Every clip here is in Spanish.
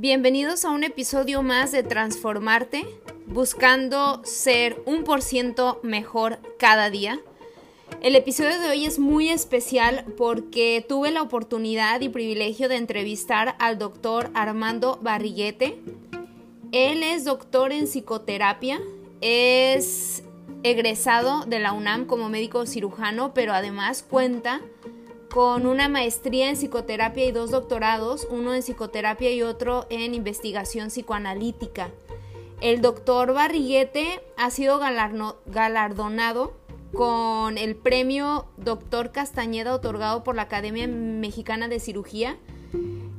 Bienvenidos a un episodio más de Transformarte, buscando ser un por ciento mejor cada día. El episodio de hoy es muy especial porque tuve la oportunidad y privilegio de entrevistar al doctor Armando Barriguete. Él es doctor en psicoterapia, es egresado de la UNAM como médico cirujano, pero además cuenta con una maestría en psicoterapia y dos doctorados, uno en psicoterapia y otro en investigación psicoanalítica. El doctor Barriguete ha sido galardonado con el premio Doctor Castañeda otorgado por la Academia Mexicana de Cirugía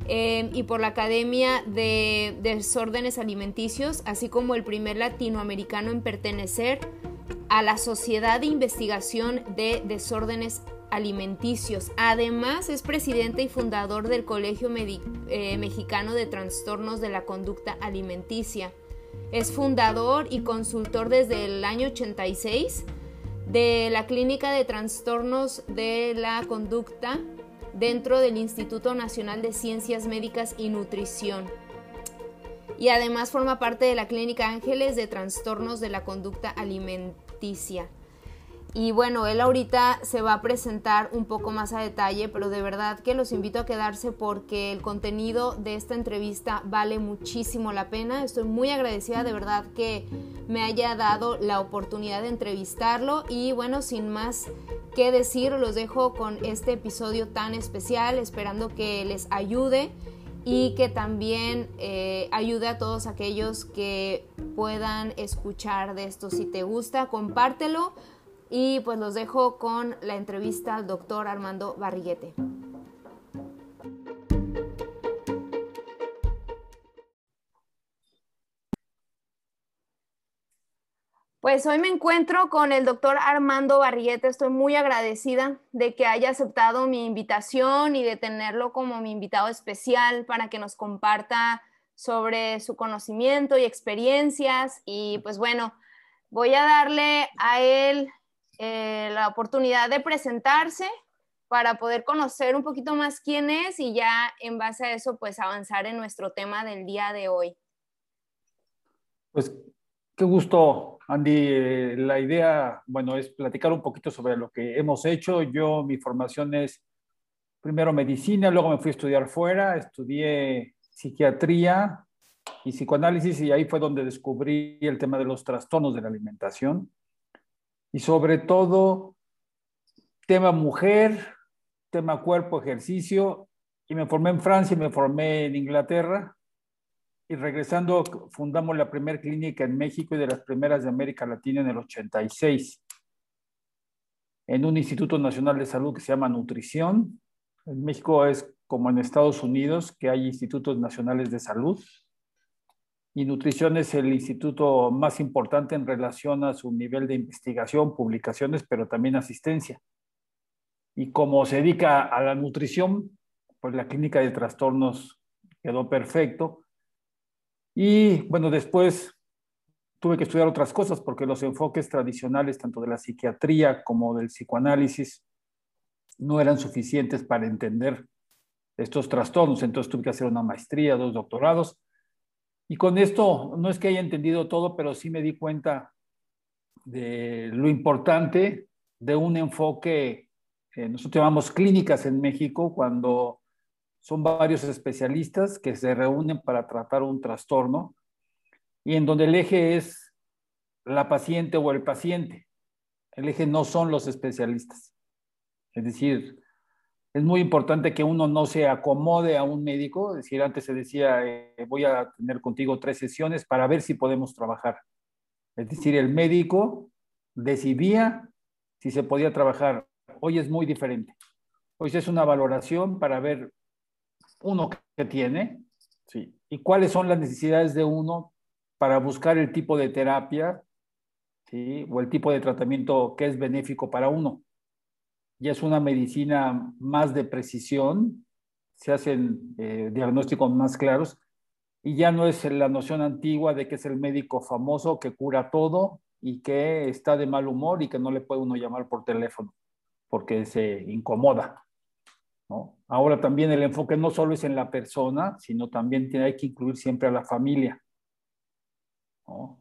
eh, y por la Academia de Desórdenes Alimenticios, así como el primer latinoamericano en pertenecer a la Sociedad de Investigación de Desórdenes alimenticios. Además, es presidente y fundador del Colegio eh, Mexicano de Trastornos de la Conducta Alimenticia. Es fundador y consultor desde el año 86 de la Clínica de Trastornos de la Conducta dentro del Instituto Nacional de Ciencias Médicas y Nutrición. Y además forma parte de la Clínica Ángeles de Trastornos de la Conducta Alimenticia. Y bueno, él ahorita se va a presentar un poco más a detalle, pero de verdad que los invito a quedarse porque el contenido de esta entrevista vale muchísimo la pena. Estoy muy agradecida de verdad que me haya dado la oportunidad de entrevistarlo y bueno, sin más que decir, los dejo con este episodio tan especial, esperando que les ayude y que también eh, ayude a todos aquellos que puedan escuchar de esto. Si te gusta, compártelo y pues los dejo con la entrevista al doctor Armando Barriguete. Pues hoy me encuentro con el doctor Armando Barriguete. Estoy muy agradecida de que haya aceptado mi invitación y de tenerlo como mi invitado especial para que nos comparta sobre su conocimiento y experiencias. Y pues bueno, voy a darle a él eh, la oportunidad de presentarse para poder conocer un poquito más quién es y ya en base a eso pues avanzar en nuestro tema del día de hoy. Pues qué gusto, Andy. Eh, la idea, bueno, es platicar un poquito sobre lo que hemos hecho. Yo, mi formación es primero medicina, luego me fui a estudiar fuera, estudié psiquiatría y psicoanálisis y ahí fue donde descubrí el tema de los trastornos de la alimentación y sobre todo tema mujer, tema cuerpo, ejercicio, y me formé en Francia y me formé en Inglaterra. Y regresando, fundamos la primera clínica en México y de las primeras de América Latina en el 86, en un Instituto Nacional de Salud que se llama Nutrición. En México es como en Estados Unidos, que hay institutos nacionales de salud y nutrición es el instituto más importante en relación a su nivel de investigación, publicaciones, pero también asistencia. Y como se dedica a la nutrición, pues la clínica de trastornos quedó perfecto. Y bueno, después tuve que estudiar otras cosas porque los enfoques tradicionales, tanto de la psiquiatría como del psicoanálisis, no eran suficientes para entender estos trastornos. Entonces tuve que hacer una maestría, dos doctorados y con esto, no es que haya entendido todo, pero sí me di cuenta de lo importante de un enfoque, eh, nosotros llamamos clínicas en México, cuando son varios especialistas que se reúnen para tratar un trastorno y en donde el eje es la paciente o el paciente. El eje no son los especialistas. Es decir, es muy importante que uno no se acomode a un médico, es decir, antes se decía, eh, voy a tener contigo tres sesiones para ver si podemos trabajar. Es decir, el médico decidía si se podía trabajar. Hoy es muy diferente. Hoy es una valoración para ver uno que tiene sí, y cuáles son las necesidades de uno para buscar el tipo de terapia ¿sí? o el tipo de tratamiento que es benéfico para uno ya es una medicina más de precisión, se hacen eh, diagnósticos más claros y ya no es la noción antigua de que es el médico famoso que cura todo y que está de mal humor y que no le puede uno llamar por teléfono porque se incomoda. Ahora también el enfoque no solo es en la persona, sino también hay que incluir siempre a la familia.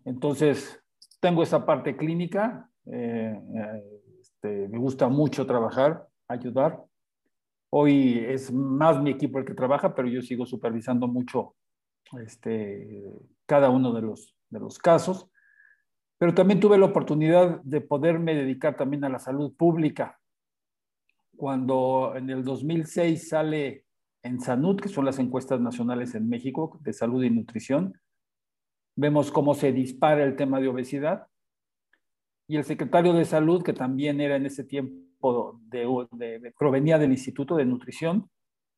Entonces, tengo esa parte clínica, eh, eh, este, me gusta mucho trabajar, ayudar. Hoy es más mi equipo el que trabaja, pero yo sigo supervisando mucho este, cada uno de los, de los casos. Pero también tuve la oportunidad de poderme dedicar también a la salud pública. Cuando en el 2006 sale en SANUD, que son las encuestas nacionales en México de salud y nutrición, vemos cómo se dispara el tema de obesidad. Y el secretario de salud, que también era en ese tiempo, de, provenía del Instituto de Nutrición,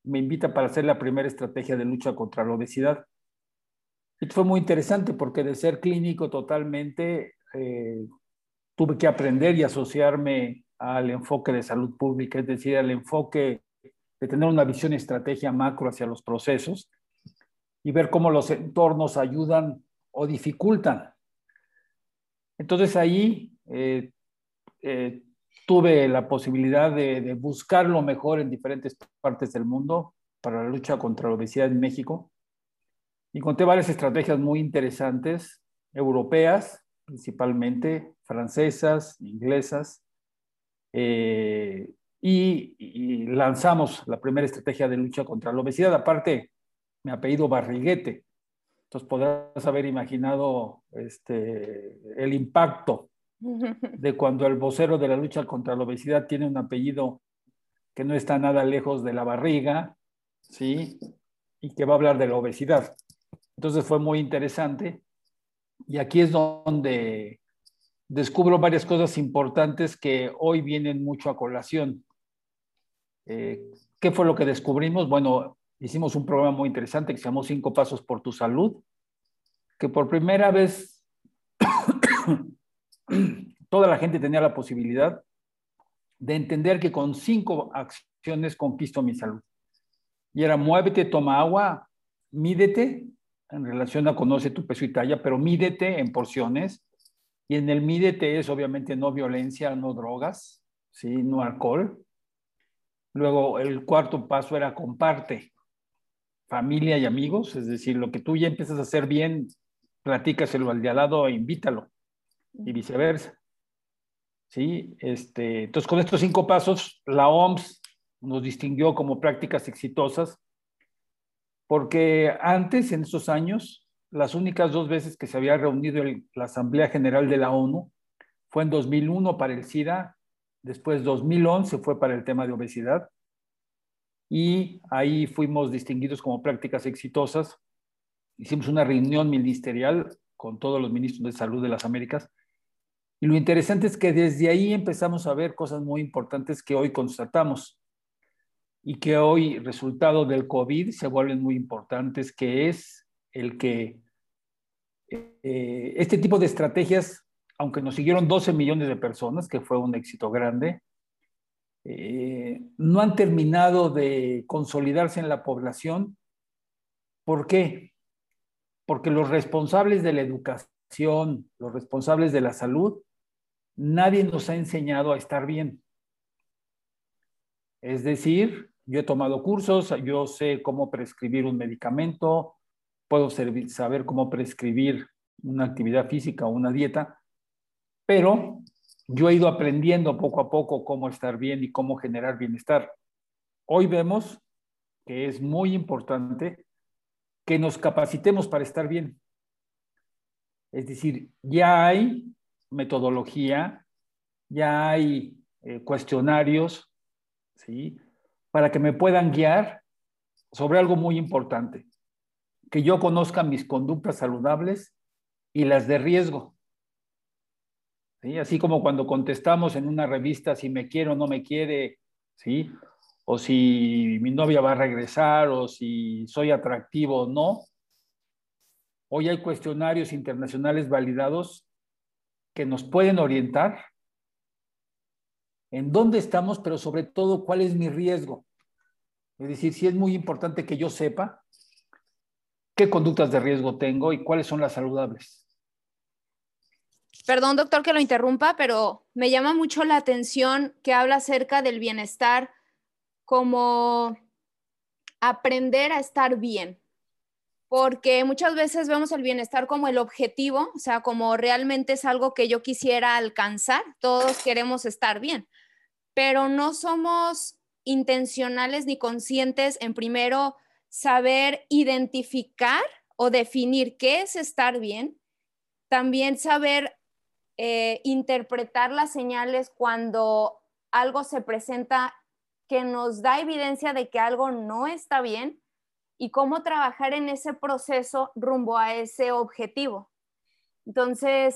me invita para hacer la primera estrategia de lucha contra la obesidad. Y fue muy interesante porque de ser clínico totalmente, eh, tuve que aprender y asociarme al enfoque de salud pública, es decir, al enfoque de tener una visión y estrategia macro hacia los procesos y ver cómo los entornos ayudan o dificultan. Entonces ahí eh, eh, tuve la posibilidad de, buscar lo mejor en diferentes partes del mundo para la lucha contra la obesidad en México. Y conté varias estrategias muy interesantes, europeas principalmente, francesas, inglesas, eh, y, y, lanzamos la primera estrategia de lucha contra la obesidad. Aparte, mi apellido Barriguete, entonces podrás haber imaginado este, el impacto de cuando el vocero de la lucha contra la obesidad tiene un apellido que no está nada lejos de la barriga, ¿sí? Y que va a hablar de la obesidad. Entonces fue muy interesante. Y aquí es donde descubro varias cosas importantes que hoy vienen mucho a colación. Eh, ¿Qué fue lo que descubrimos? Bueno, hicimos un programa muy interesante que se llamó Cinco Pasos por tu Salud, que por primera vez toda la gente tenía la posibilidad de entender que con cinco acciones conquisto mi salud. Y era muévete, toma agua, mídete, en relación a conoce tu peso y talla, pero mídete en porciones. Y en el mídete es obviamente no violencia, no drogas, ¿sí? no alcohol. Luego el cuarto paso era comparte familia y amigos, es decir, lo que tú ya empiezas a hacer bien, platícaselo al de al lado e invítalo, y viceversa. ¿Sí? Este, entonces, con estos cinco pasos, la OMS nos distinguió como prácticas exitosas, porque antes, en esos años, las únicas dos veces que se había reunido la Asamblea General de la ONU fue en 2001 para el SIDA, después 2011 fue para el tema de obesidad, y ahí fuimos distinguidos como prácticas exitosas. Hicimos una reunión ministerial con todos los ministros de salud de las Américas. Y lo interesante es que desde ahí empezamos a ver cosas muy importantes que hoy constatamos y que hoy, resultado del COVID, se vuelven muy importantes, que es el que eh, este tipo de estrategias, aunque nos siguieron 12 millones de personas, que fue un éxito grande, eh, no han terminado de consolidarse en la población. ¿Por qué? Porque los responsables de la educación, los responsables de la salud, nadie nos ha enseñado a estar bien. Es decir, yo he tomado cursos, yo sé cómo prescribir un medicamento, puedo saber cómo prescribir una actividad física o una dieta, pero yo he ido aprendiendo poco a poco cómo estar bien y cómo generar bienestar. Hoy vemos que es muy importante que nos capacitemos para estar bien. Es decir, ya hay metodología, ya hay eh, cuestionarios, ¿sí? Para que me puedan guiar sobre algo muy importante, que yo conozca mis conductas saludables y las de riesgo. Así como cuando contestamos en una revista si me quiere o no me quiere, ¿sí? O si mi novia va a regresar o si soy atractivo o no. Hoy hay cuestionarios internacionales validados que nos pueden orientar en dónde estamos, pero sobre todo cuál es mi riesgo. Es decir, si es muy importante que yo sepa qué conductas de riesgo tengo y cuáles son las saludables. Perdón, doctor, que lo interrumpa, pero me llama mucho la atención que habla acerca del bienestar como aprender a estar bien, porque muchas veces vemos el bienestar como el objetivo, o sea, como realmente es algo que yo quisiera alcanzar, todos queremos estar bien, pero no somos intencionales ni conscientes en primero saber identificar o definir qué es estar bien, también saber eh, interpretar las señales cuando algo se presenta que nos da evidencia de que algo no está bien y cómo trabajar en ese proceso rumbo a ese objetivo. Entonces,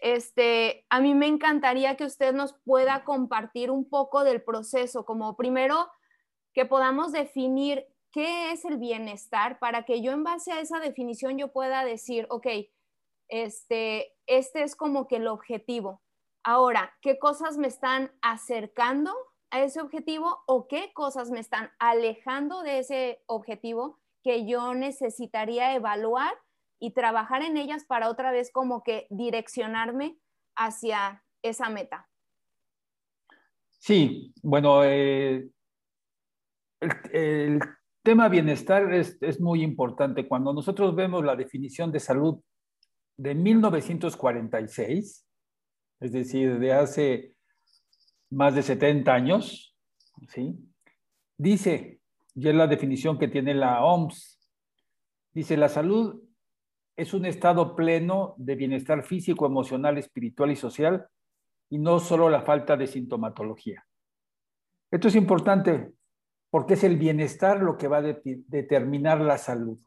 este, a mí me encantaría que usted nos pueda compartir un poco del proceso, como primero que podamos definir qué es el bienestar para que yo en base a esa definición yo pueda decir, ok, este, este es como que el objetivo. Ahora, ¿qué cosas me están acercando a ese objetivo o qué cosas me están alejando de ese objetivo que yo necesitaría evaluar y trabajar en ellas para otra vez como que direccionarme hacia esa meta. Sí, bueno, eh, el, tema bienestar es, es, muy importante. Cuando nosotros vemos la definición de salud de 1946, es decir, de hace más de 70 años, ¿sí? Dice, y es la definición que tiene la OMS, dice, la salud es un estado pleno de bienestar físico, emocional, espiritual y social, y no solo la falta de sintomatología. Esto es importante porque es el bienestar lo que va a determinar la salud.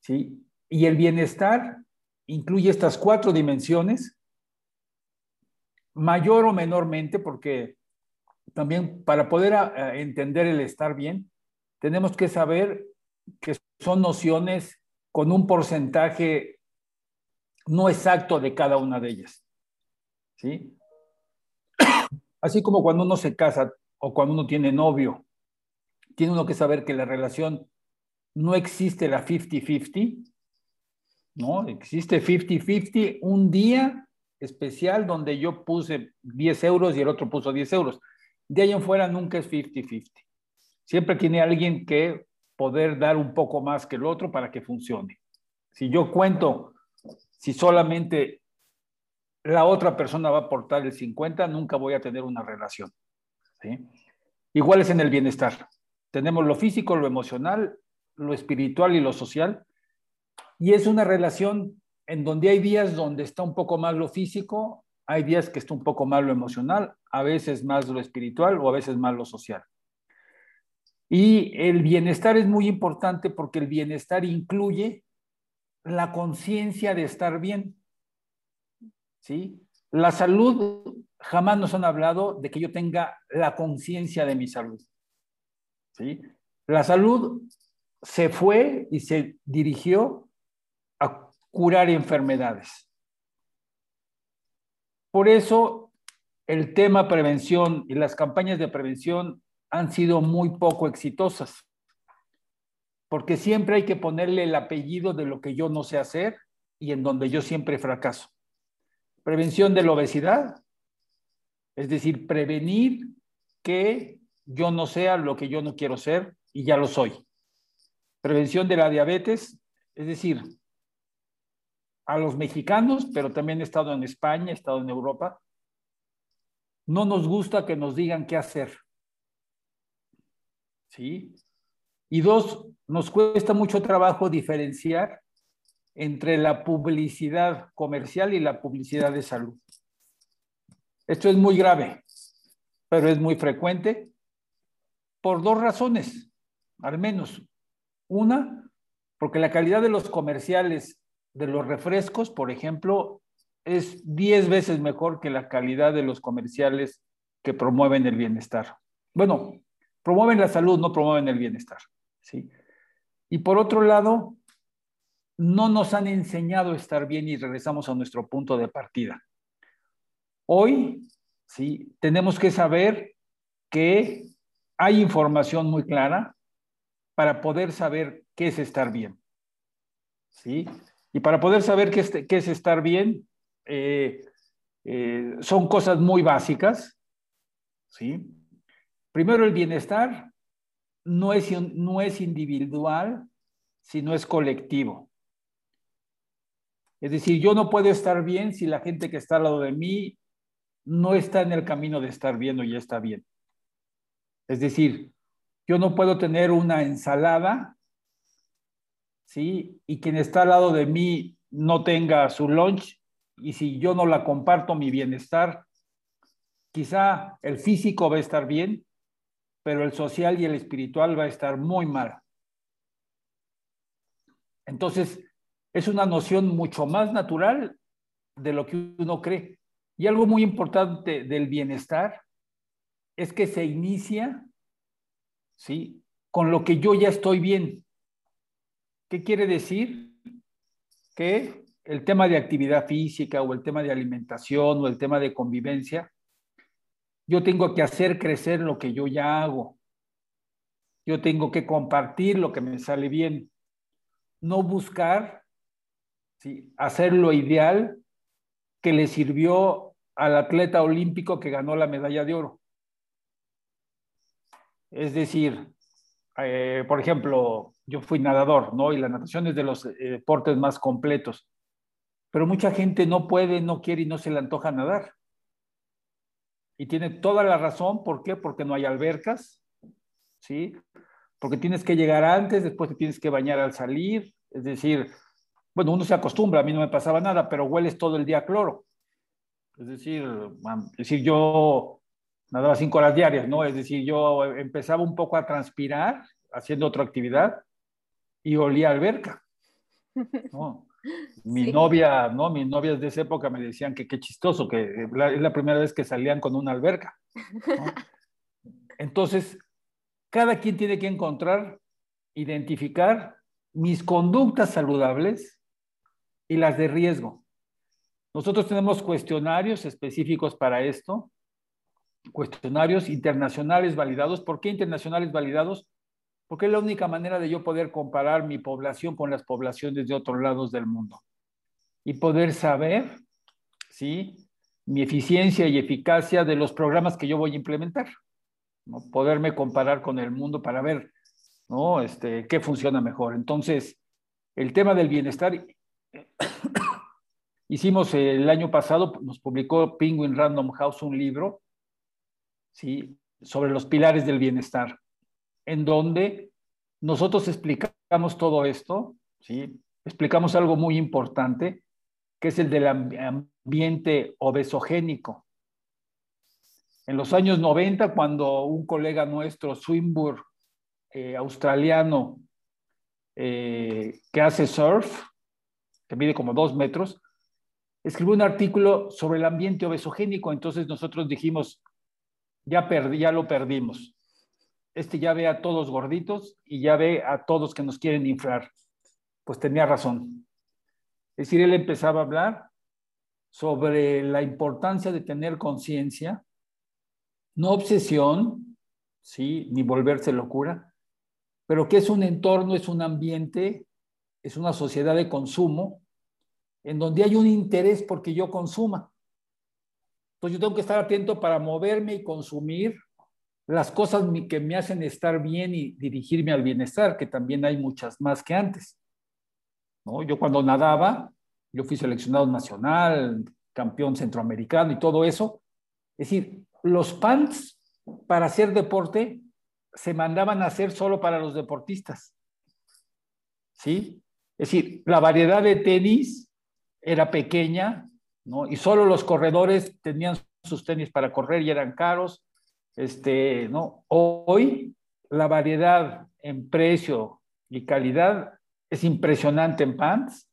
¿Sí? Y el bienestar incluye estas cuatro dimensiones mayor o menormente, porque también para poder ah, entender el estar bien, tenemos que saber que son nociones con un porcentaje no exacto de cada una de ellas. ¿Sí? Así como cuando uno se casa o cuando uno tiene novio, tiene uno que saber que la relación no existe la 50-50, ¿no? Existe 50-50 un día especial donde yo puse 10 euros y el otro puso 10 euros. De ahí en fuera nunca es 50-50. Siempre tiene alguien que poder dar un poco más que el otro para que funcione. Si yo cuento, si solamente la otra persona va a aportar el 50, nunca voy a tener una relación. Igual es en el bienestar. Tenemos lo físico, lo emocional, lo espiritual y lo social. Y es una relación en donde hay días donde está un poco más lo físico, hay días que está un poco más lo emocional, a veces más lo espiritual o a veces más lo social. Y el bienestar es muy importante porque el bienestar incluye la conciencia de estar bien. ¿Sí? La salud, jamás nos han hablado de que yo tenga la conciencia de mi salud. ¿Sí? La salud se fue y se dirigió curar enfermedades. Por eso el tema prevención y las campañas de prevención han sido muy poco exitosas, porque siempre hay que ponerle el apellido de lo que yo no sé hacer y en donde yo siempre fracaso. Prevención de la obesidad, es decir, prevenir que yo no sea lo que yo no quiero ser y ya lo soy. Prevención de la diabetes, es decir, a los mexicanos, pero también he estado en España, he estado en Europa, no nos gusta que nos digan qué hacer. ¿Sí? Y dos, nos cuesta mucho trabajo diferenciar entre la publicidad comercial y la publicidad de salud. Esto es muy grave, pero es muy frecuente por dos razones, al menos. Una, porque la calidad de los comerciales de los refrescos, por ejemplo, es 10 veces mejor que la calidad de los comerciales que promueven el bienestar. Bueno, promueven la salud, no promueven el bienestar. ¿sí? Y por otro lado, no nos han enseñado a estar bien y regresamos a nuestro punto de partida. Hoy, sí, tenemos que saber que hay información muy clara para poder saber qué es estar bien. ¿Sí? Y para poder saber qué es, estar bien, eh, eh, son cosas muy básicas, ¿sí? Primero, el bienestar no es, no es individual, sino es colectivo. Es decir, yo no puedo estar bien si la gente que está al lado de mí no está en el camino de estar bien o ya está bien. Es decir, yo no puedo tener una ensalada, ¿sí? Y quien está al lado de mí no tenga su lunch y si yo no la comparto mi bienestar, quizá el físico va a estar bien, pero el social y el espiritual va a estar muy mal. Entonces, es una noción mucho más natural de lo que uno cree. Y algo muy importante del bienestar es que se inicia, ¿sí? Con lo que yo ya estoy bien. ¿Qué quiere decir? Que el tema de actividad física o el tema de alimentación o el tema de convivencia, yo tengo que hacer crecer lo que yo ya hago. Yo tengo que compartir lo que me sale bien. No buscar ¿sí? hacer lo ideal que le sirvió al atleta olímpico que ganó la medalla de oro. Es decir, eh, por ejemplo, yo fui nadador, ¿no? Y la natación es de los eh, deportes más completos. Pero mucha gente no puede, no quiere y no se le antoja nadar. Y tiene toda la razón, ¿por qué? Porque no hay albercas, ¿sí? Porque tienes que llegar antes, después te tienes que bañar al salir, es decir, bueno, uno se acostumbra, a mí no me pasaba nada, pero hueles todo el día cloro. Es decir, es decir, yo nadaba cinco horas diarias, ¿no? Es decir, yo empezaba un poco a transpirar haciendo otra actividad y olía alberca. ¿no? Mi novia, ¿no? Mis novias de esa época me decían que qué chistoso, que es la primera vez que salían con una alberca. Entonces, cada quien tiene que encontrar, identificar mis conductas saludables y las de riesgo. Nosotros tenemos cuestionarios específicos para esto, cuestionarios internacionales validados. ¿Por qué internacionales validados? Porque es la única manera de yo poder comparar mi población con las poblaciones de otros lados del mundo y poder saber, ¿sí? Mi eficiencia y eficacia de los programas que yo voy a implementar. ¿no? Poderme comparar con el mundo para ver, ¿no? Este, qué funciona mejor. Entonces, el tema del bienestar Hicimos el año pasado, nos publicó Penguin Random House un libro ¿sí? sobre los pilares del bienestar, en donde nosotros explicamos todo esto, ¿sí? explicamos algo muy importante, que es el del ambiente obesogénico. En los años 90, cuando un colega nuestro, Swinburne, eh, australiano, eh, que hace surf, que mide como dos metros, escribió un artículo sobre el ambiente obesogénico, entonces nosotros dijimos, ya, ya lo perdimos. Este ya ve a todos gorditos y ya ve a todos que nos quieren inflar. Pues tenía razón. Es decir, él empezaba a hablar sobre la importancia de tener conciencia, no obsesión, ¿sí? ni volverse locura, pero que es un entorno, es un ambiente, es una sociedad de consumo en donde hay un interés porque yo consuma. Entonces yo tengo que estar atento para moverme y consumir las cosas que me hacen estar bien y dirigirme al bienestar, que también hay muchas más que antes. ¿No? Yo cuando nadaba, yo fui seleccionado nacional, campeón centroamericano y todo eso. Es decir, los pants para hacer deporte se mandaban a hacer solo para los deportistas. ¿Sí? Es decir, la variedad de tenis era pequeña, ¿no? Y solo los corredores tenían sus tenis para correr y eran caros. Este, ¿no? Hoy la variedad en precio y calidad es impresionante en pants,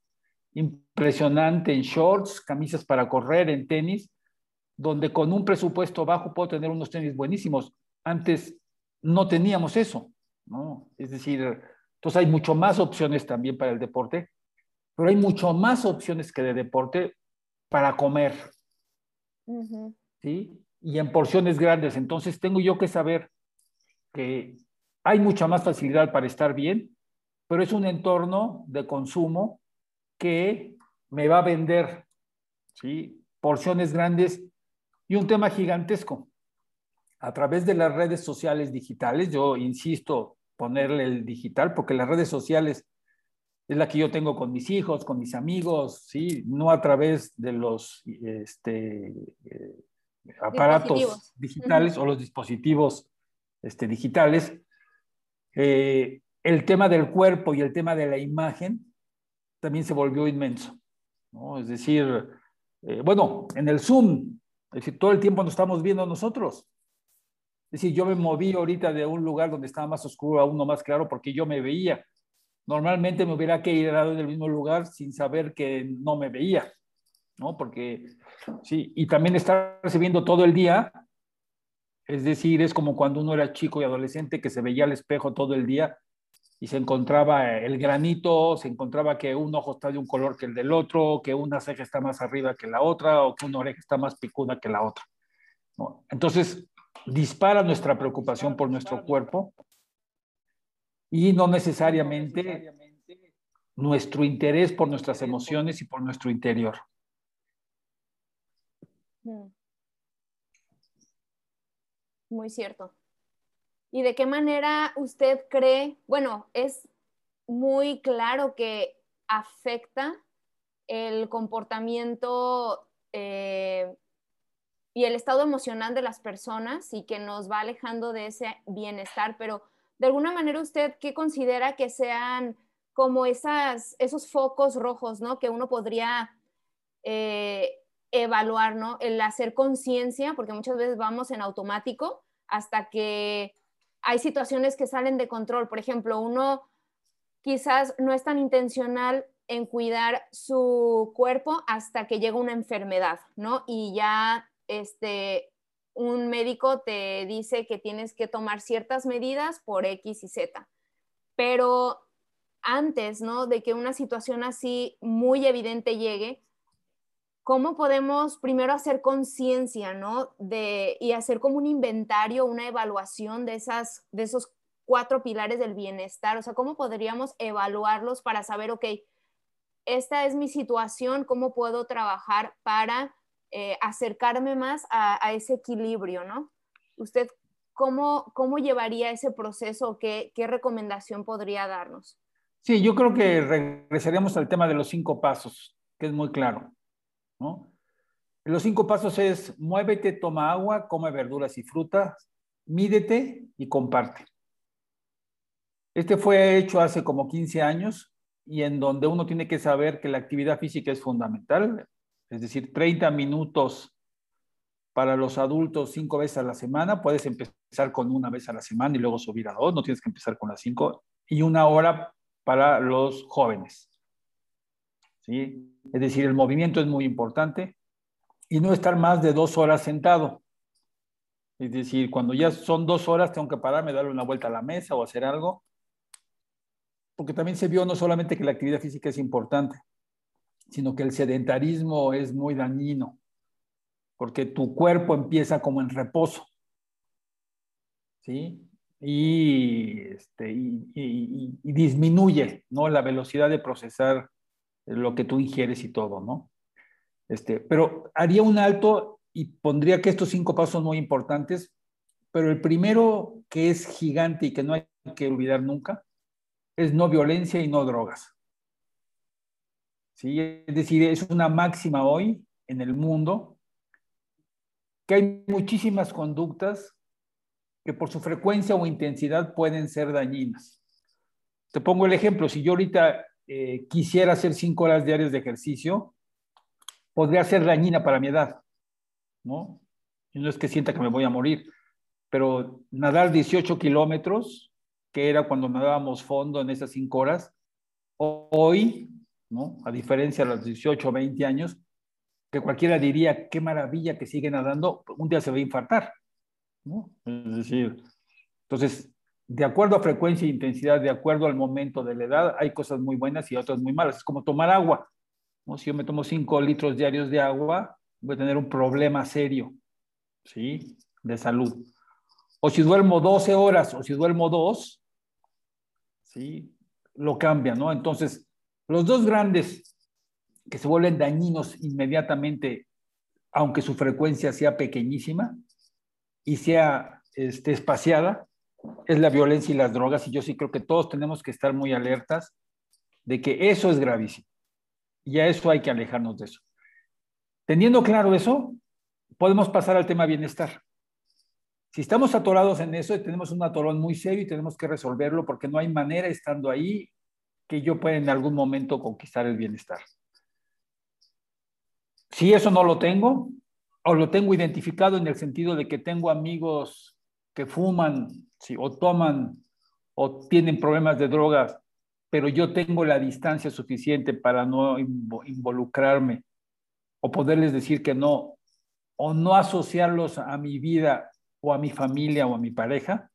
impresionante en shorts, camisas para correr, en tenis, donde con un presupuesto bajo puedo tener unos tenis buenísimos. Antes no teníamos eso, ¿no? Es decir, entonces hay mucho más opciones también para el deporte pero hay mucho más opciones que de deporte para comer. ¿Sí? Y en porciones grandes. Entonces tengo yo que saber que hay mucha más facilidad para estar bien, pero es un entorno de consumo que me va a vender ¿sí? porciones grandes y un tema gigantesco. a través de las redes sociales digitales, yo insisto ponerle el digital, porque las redes sociales es la que yo tengo con mis hijos, con mis amigos, ¿sí? No a través de los este, eh, aparatos digitales o los dispositivos este, digitales. Eh, el tema del cuerpo y el tema de la imagen también se volvió inmenso. ¿no? Es decir, eh, bueno, en el Zoom, es decir, todo el tiempo nos estamos viendo nosotros. Es decir, yo me moví ahorita de un lugar donde estaba más oscuro a uno más claro porque yo me veía. Normalmente me hubiera quedado en el mismo lugar sin saber que no me veía, ¿no? Porque, sí, y también estar recibiendo todo el día, es decir, es como cuando uno era chico y adolescente que se veía al espejo todo el día y se encontraba el granito, se encontraba que un ojo está de un color que el del otro, que una ceja está más arriba que la otra o que una oreja está más picuda que la otra. ¿no? Entonces, dispara nuestra preocupación por nuestro cuerpo y no necesariamente nuestro interés por nuestras emociones y por nuestro interior. Mm. Muy cierto. ¿Y de qué manera usted cree, bueno, es muy claro que afecta el comportamiento eh, y el estado emocional de las personas y que nos va alejando de ese bienestar, pero de alguna manera usted, ¿qué considera que sean como esas, esos focos rojos, ¿no? Que uno podría eh, evaluar, ¿no? El hacer conciencia, porque muchas veces vamos en automático hasta que hay situaciones que salen de control. Por ejemplo, uno quizás no es tan intencional en cuidar su cuerpo hasta que llega una enfermedad, ¿no? Y ya este, un médico te dice que tienes que tomar ciertas medidas por X y Z. Pero antes, ¿no? De que una situación así muy evidente llegue, ¿cómo podemos primero hacer conciencia, ¿no? De, y hacer como un inventario, una evaluación de, esas, de esos cuatro pilares del bienestar? O sea, ¿cómo podríamos evaluarlos para saber, ok, esta es mi situación, cómo puedo trabajar para eh, acercarme más a, ese equilibrio, ¿no? ¿Usted cómo, cómo llevaría ese proceso? ¿Qué, ¿Qué recomendación podría darnos? Sí, yo creo que regresaríamos al tema de los cinco pasos, que es muy claro, ¿no? Los cinco pasos es muévete, toma agua, come verduras y frutas, mídete y comparte. Este fue hecho hace como 15 años y en donde uno tiene que saber que la actividad física es fundamental es decir, 30 minutos para los adultos cinco veces a la semana. Puedes empezar con una vez a la semana y luego subir a dos, no tienes que empezar con las cinco. Y una hora para los jóvenes. ¿Sí? Es decir, el movimiento es muy importante y no estar más de dos horas sentado. Es decir, cuando ya son dos horas, tengo que pararme, darle una vuelta a la mesa o hacer algo. Porque también se vio no solamente que la actividad física es importante, sino que el sedentarismo es muy dañino, porque tu cuerpo empieza como en reposo, ¿sí? Y, este, y, disminuye, ¿no? La velocidad de procesar lo que tú ingieres y todo, ¿no? Este, pero haría un alto y pondría que estos cinco pasos son muy importantes, pero el primero que es gigante y que no hay que olvidar nunca es no violencia y no drogas. ¿Sí? Es decir, es una máxima hoy en el mundo que hay muchísimas conductas que por su frecuencia o intensidad pueden ser dañinas. Te pongo el ejemplo, si yo ahorita eh, quisiera hacer cinco horas diarias de ejercicio, podría ser dañina para mi edad, ¿no? No es que sienta que me voy a morir, pero nadar 18 kilómetros, que era cuando nadábamos fondo en esas cinco horas, hoy a diferencia de los 18 o 20 años, que cualquiera diría, qué maravilla que sigue nadando, un día se va a infartar, Es decir, entonces, de acuerdo a frecuencia e intensidad, de acuerdo al momento de la edad, hay cosas muy buenas y otras muy malas. Es como tomar agua. Si yo me tomo 5 litros diarios de agua, voy a tener un problema serio, ¿sí? De salud. O si duermo 12 horas o si duermo 2, ¿sí? Lo cambia, ¿no? Entonces, los dos grandes que se vuelven dañinos inmediatamente, aunque su frecuencia sea pequeñísima, y sea este, espaciada es la violencia y las drogas, y yo sí creo que todos tenemos que estar muy alertas de que eso es gravísimo, y a eso hay que alejarnos de eso. Teniendo claro eso, podemos pasar al tema bienestar. Si estamos atorados en eso, tenemos un atorón muy serio y tenemos que resolverlo porque no hay manera estando ahí que yo pueda en algún momento conquistar el bienestar. Si eso no lo tengo, o lo tengo identificado en el sentido de que tengo amigos que fuman o toman o tienen problemas de drogas, pero yo tengo la distancia suficiente para no involucrarme o poderles decir que no, o no asociarlos a mi vida o a mi familia o a mi pareja,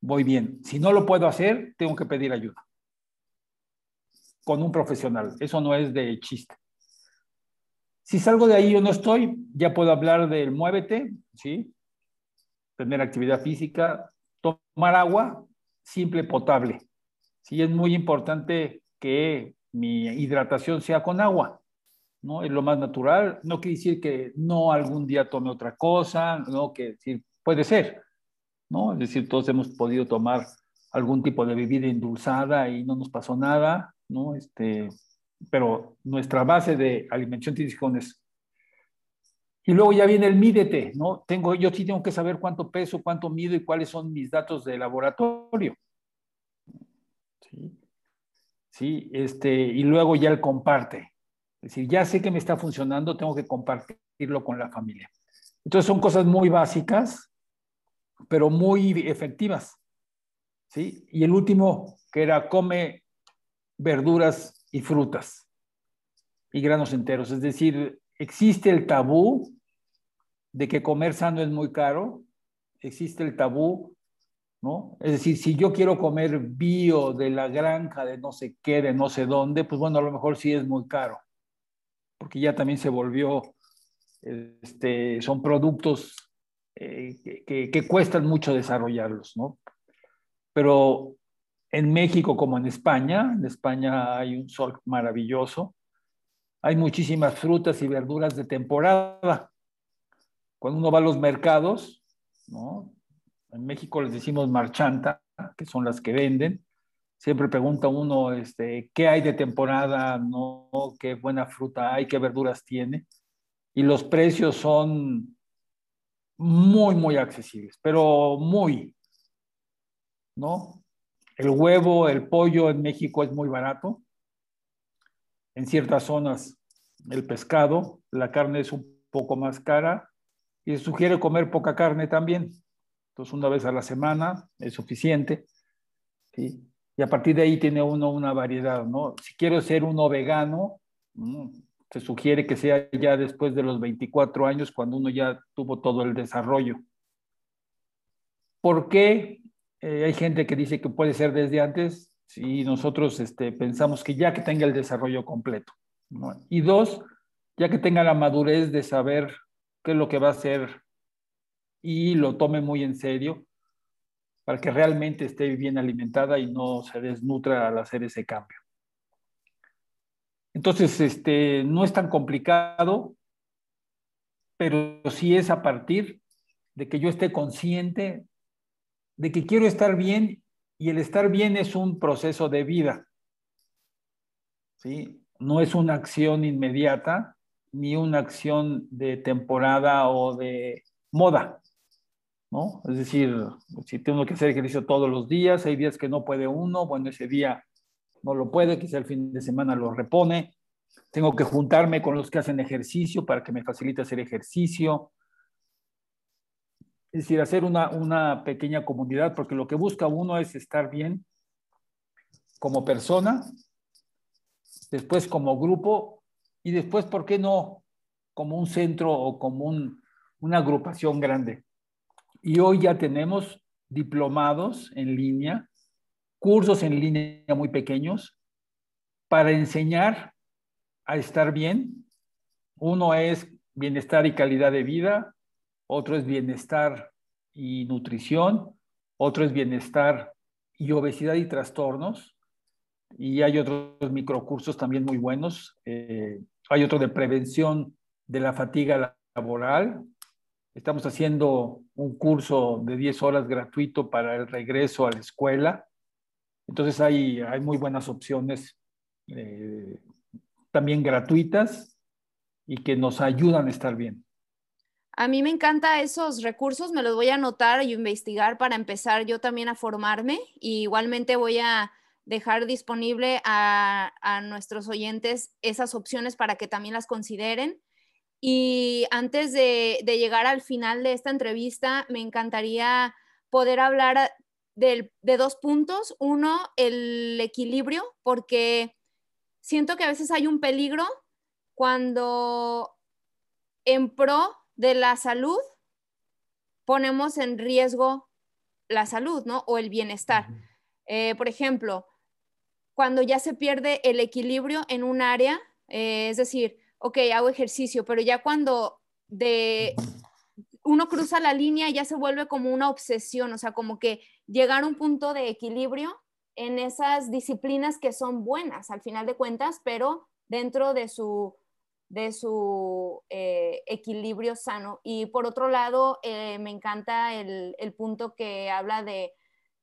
voy bien. Si no lo puedo hacer, tengo que pedir ayuda con un profesional. Eso no es de chiste. Si salgo de ahí yo no estoy, ya puedo hablar del muévete, ¿sí? Tener actividad física, tomar agua simple, potable. Sí, es muy importante que mi hidratación sea con agua, ¿no? Es lo más natural. No quiere decir que no algún día tome otra cosa, ¿no? Que decir, puede ser, ¿no? Es decir, todos hemos podido tomar algún tipo de bebida endulzada y no nos pasó nada, ¿no? Este, pero nuestra base de alimentación tiene que Y luego ya viene el mídete, ¿no? Tengo, yo sí tengo que saber cuánto peso, cuánto mido y cuáles son mis datos de laboratorio. Sí. Sí, este, y luego ya el comparte. Es decir, ya sé que me está funcionando, tengo que compartirlo con la familia. Entonces son cosas muy básicas, pero muy efectivas. ¿sí? Y el último, que era come verduras y frutas y granos enteros. Es decir, existe el tabú de que comer sano es muy caro, existe el tabú, ¿no? Es decir, si yo quiero comer bio de la granja de no sé qué, de no sé dónde, pues bueno, a lo mejor sí es muy caro, porque ya también se volvió, este, son productos eh, que, que, cuestan mucho desarrollarlos, ¿no? Pero en México como en España. En España hay un sol maravilloso. Hay muchísimas frutas y verduras de temporada. Cuando uno va a los mercados, ¿no? En México les decimos marchanta, que son las que venden. Siempre pregunta uno, este, ¿qué hay de temporada? ¿No? ¿Qué buena fruta hay? ¿Qué verduras tiene? Y los precios son muy, muy accesibles, pero muy, ¿no? El huevo, el pollo en México es muy barato. En ciertas zonas el pescado, la carne es un poco más cara y se sugiere comer poca carne también. Entonces una vez a la semana es suficiente. Y a partir de ahí tiene uno una variedad, ¿no? Si quiero ser uno vegano, mm, se sugiere que sea ya después de los 24 años, cuando uno ya tuvo todo el desarrollo. ¿Por qué eh, hay gente que dice que puede ser desde antes si nosotros este, pensamos que ya que tenga el desarrollo completo. Y dos, ya que tenga la madurez de saber qué es lo que va a hacer y lo tome muy en serio para que realmente esté bien alimentada y no se desnutra al hacer ese cambio. Entonces, este, no es tan complicado, pero sí es a partir de que yo esté consciente de que quiero estar bien y el estar bien es un proceso de vida. ¿sí? No es una acción inmediata ni una acción de temporada o de moda. ¿no? Es decir, si tengo que hacer ejercicio todos los días, hay días que no puede uno, bueno, ese día no lo puede, quizá el fin de semana lo repone. Tengo que juntarme con los que hacen ejercicio para que me facilite hacer ejercicio. Es decir, hacer una, una pequeña comunidad, porque lo que busca uno es estar bien como persona, después como grupo y después, ¿por qué no? Como un centro o como un, una agrupación grande. Y hoy ya tenemos diplomados en línea, cursos en línea muy pequeños para enseñar a estar bien. Uno es bienestar y calidad de vida, otro es bienestar y nutrición, otro es bienestar y obesidad y trastornos, y hay otros microcursos también muy buenos. Eh, hay otro de prevención de la fatiga laboral. Estamos haciendo un curso de 10 horas gratuito para el regreso a la escuela. Entonces hay, hay muy buenas opciones eh, también gratuitas y que nos ayudan a estar bien. A mí me encantan esos recursos, me los voy a anotar y investigar para empezar yo también a formarme. Y igualmente voy a dejar disponible a, nuestros oyentes esas opciones para que también las consideren. Y antes de, llegar al final de esta entrevista, me encantaría poder hablar de dos puntos. Uno, el equilibrio, porque siento que a veces hay un peligro cuando en pro de la salud ponemos en riesgo la salud, ¿no? O el bienestar. Eh, por ejemplo, cuando ya se pierde el equilibrio en un área, eh, es decir, ok, hago ejercicio, pero ya cuando de uno cruza la línea ya se vuelve como una obsesión, o sea, como que llegar a un punto de equilibrio en esas disciplinas que son buenas al final de cuentas, pero dentro de su de su eh, equilibrio sano. Y por otro lado, eh, me encanta el, punto que habla de,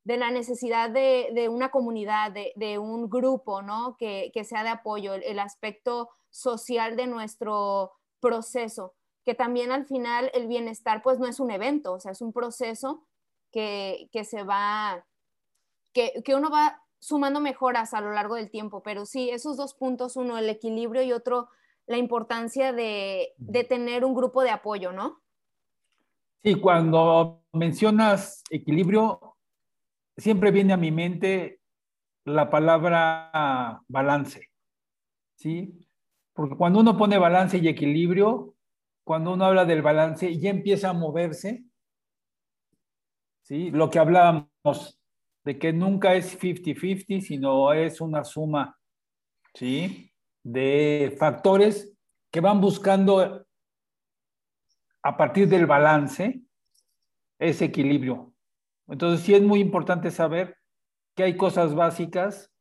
la necesidad de, una comunidad, de, un grupo, ¿no? Que, sea de apoyo, el, aspecto social de nuestro proceso, que también al final el bienestar pues no es un evento, o sea, es un proceso que, se va, que, que uno va sumando mejoras a lo largo del tiempo, pero sí, esos dos puntos, uno el equilibrio y otro la importancia de, tener un grupo de apoyo, ¿no? Sí, cuando mencionas equilibrio, siempre viene a mi mente la palabra balance, ¿sí? Porque cuando uno pone balance y equilibrio, cuando uno habla del balance, ya empieza a moverse, ¿sí? Lo que hablábamos de que nunca es 50-50, sino es una suma, ¿sí? De factores que van buscando a partir del balance ese equilibrio. Entonces sí es muy importante saber que hay cosas básicas,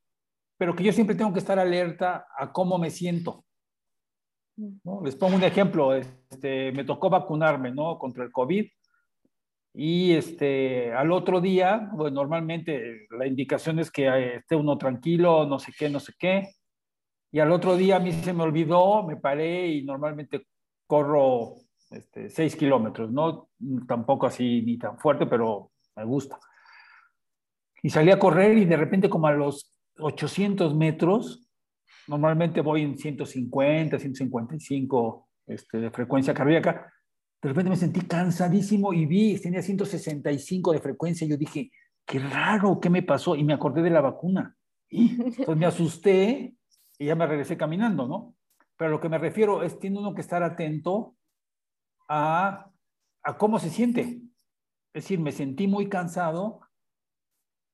pero que yo siempre tengo que estar alerta a cómo me siento. Les pongo un ejemplo, este, me tocó vacunarme ¿no? contra el COVID y este, al otro día, bueno, normalmente la indicación es que esté uno tranquilo, no sé qué, no sé qué, y al otro día a mí se me olvidó, me paré y normalmente corro este, seis kilómetros, no tampoco así ni tan fuerte, pero me gusta. Y salí a correr y de repente como a los 800 metros, normalmente voy en 150, 155 este, de frecuencia cardíaca, de repente me sentí cansadísimo y vi, tenía 165 de frecuencia. Yo dije, qué raro, ¿qué me pasó? Y me acordé de la vacuna. Entonces me asusté y ya me regresé caminando, ¿no? Pero lo que me refiero es, tiene uno que estar atento a, a cómo se siente. Es decir, me sentí muy cansado,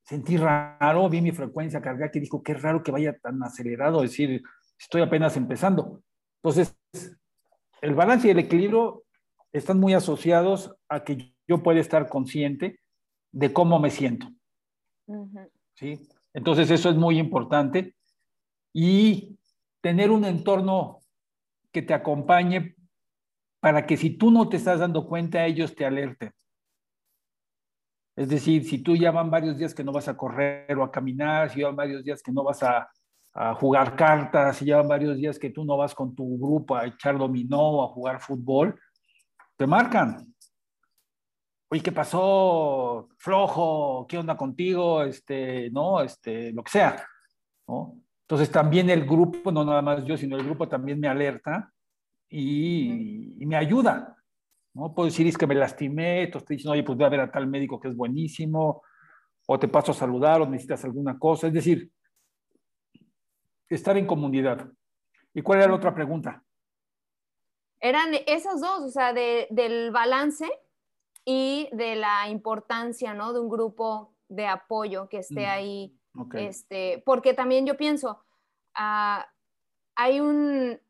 sentí raro, vi mi frecuencia cardíaca y dijo, qué raro que vaya tan acelerado, es decir, estoy apenas empezando. Entonces, el balance y el equilibrio están muy asociados a que yo pueda estar consciente de cómo me siento. ¿Sí? Entonces, eso es muy importante y tener un entorno que te acompañe para que si tú no te estás dando cuenta, ellos te alerten. Es decir, si tú ya van varios días que no vas a correr o a caminar, si ya van varios días que no vas a, jugar cartas, si ya van varios días que tú no vas con tu grupo a echar dominó o a jugar fútbol, te marcan. Oye, ¿qué pasó? Flojo, ¿qué onda contigo? Este, no, este, lo que sea, ¿no? Entonces también el grupo, no nada más yo, sino el grupo también me alerta y, me ayuda. ¿no? Puedo decir, es que me lastimé, entonces te dicen, oye, pues voy a ver a tal médico que es buenísimo, o te paso a saludar, o necesitas alguna cosa. Es decir, estar en comunidad. ¿Y cuál era la otra pregunta? Eran esas dos, o sea, del balance y de la importancia, ¿no? De un grupo de apoyo que esté mm. ahí este, porque también yo pienso, ah, hay un,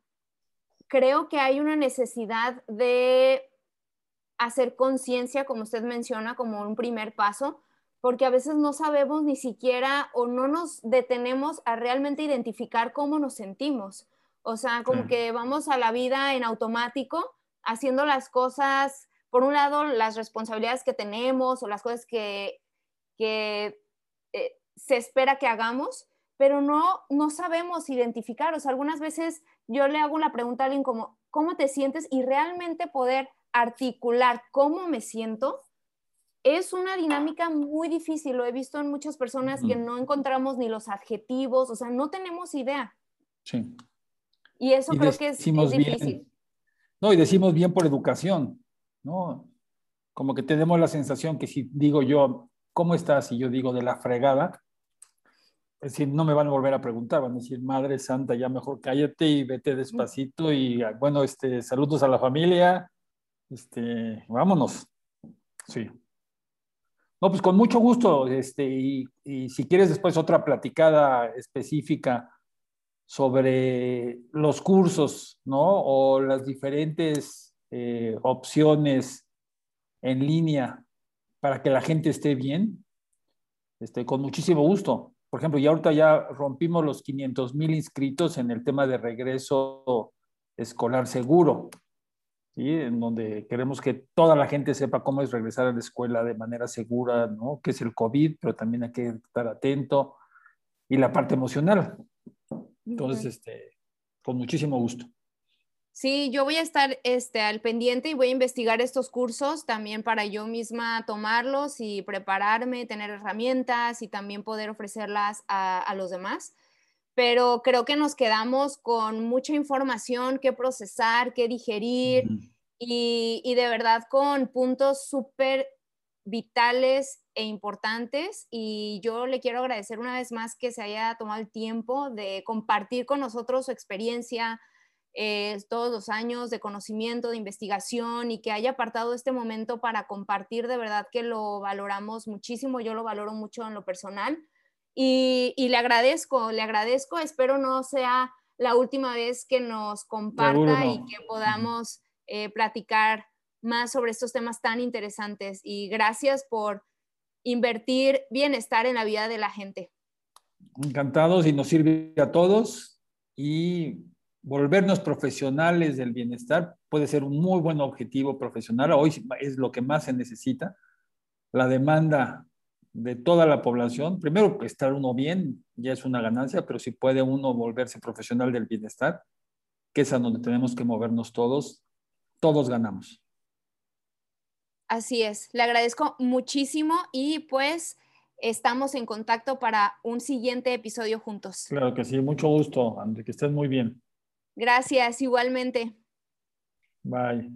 creo que hay una necesidad de hacer conciencia, como usted menciona, como un primer paso, porque a veces no sabemos ni siquiera o no nos detenemos a realmente identificar cómo nos sentimos. O sea, como que vamos a la vida en automático, haciendo las cosas por un lado, las responsabilidades que tenemos o las cosas que, que eh, se espera que hagamos, pero no, no sabemos identificar. O sea, algunas veces yo le hago la pregunta a alguien como, ¿cómo te sientes? Y realmente poder articular cómo me siento es una dinámica muy difícil. Lo he visto en muchas personas que no encontramos ni los adjetivos, o sea, no tenemos idea. Sí. Y eso creo que es, difícil. No, y decimos bien por educación, ¿no? Como que tenemos la sensación que si digo yo, ¿cómo estás? Y yo digo de la fregada, es decir, no me van a volver a preguntar, van a decir, Madre Santa, ya mejor cállate y vete despacito y bueno, este, saludos a la familia, este, vámonos. Sí. No, pues con mucho gusto, este, y, y si quieres después otra platicada específica sobre los cursos, ¿no? O las diferentes eh, opciones en línea para que la gente esté bien, este, con muchísimo gusto. Por ejemplo, ya ahorita ya rompimos los 500 mil inscritos en el tema de regreso escolar seguro, ¿sí? en donde queremos que toda la gente sepa cómo es regresar a la escuela de manera segura, ¿no? que es el COVID, pero también hay que estar atento, y la parte emocional. Entonces, este, con muchísimo gusto. Sí, yo voy a estar este, al pendiente y voy a investigar estos cursos también para yo misma tomarlos y prepararme, tener herramientas y también poder ofrecerlas a, los demás. Pero creo que nos quedamos con mucha información que procesar, que digerir y, y, de verdad con puntos súper vitales e importantes y yo le quiero agradecer una vez más que se haya tomado el tiempo de compartir con nosotros su experiencia, eh, todos los años de conocimiento, de investigación y que haya apartado este momento para compartir, de verdad que lo valoramos muchísimo, yo lo valoro mucho en lo personal y, le agradezco, le agradezco, espero no sea la última vez que nos comparta y que podamos eh, platicar más sobre estos temas tan interesantes y gracias por invertir bienestar en la vida de la gente. Encantados y nos sirve a todos y volvernos profesionales del bienestar puede ser un muy buen objetivo profesional. Hoy es lo que más se necesita. La demanda de toda la población, primero estar uno bien, ya es una ganancia, pero si puede uno volverse profesional del bienestar, que es a donde tenemos que movernos todos, todos ganamos. Así es, le agradezco muchísimo y pues estamos en contacto para un siguiente episodio juntos. Claro que sí, mucho gusto, André, que estés muy bien. Gracias, igualmente. Bye.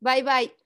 Bye, bye.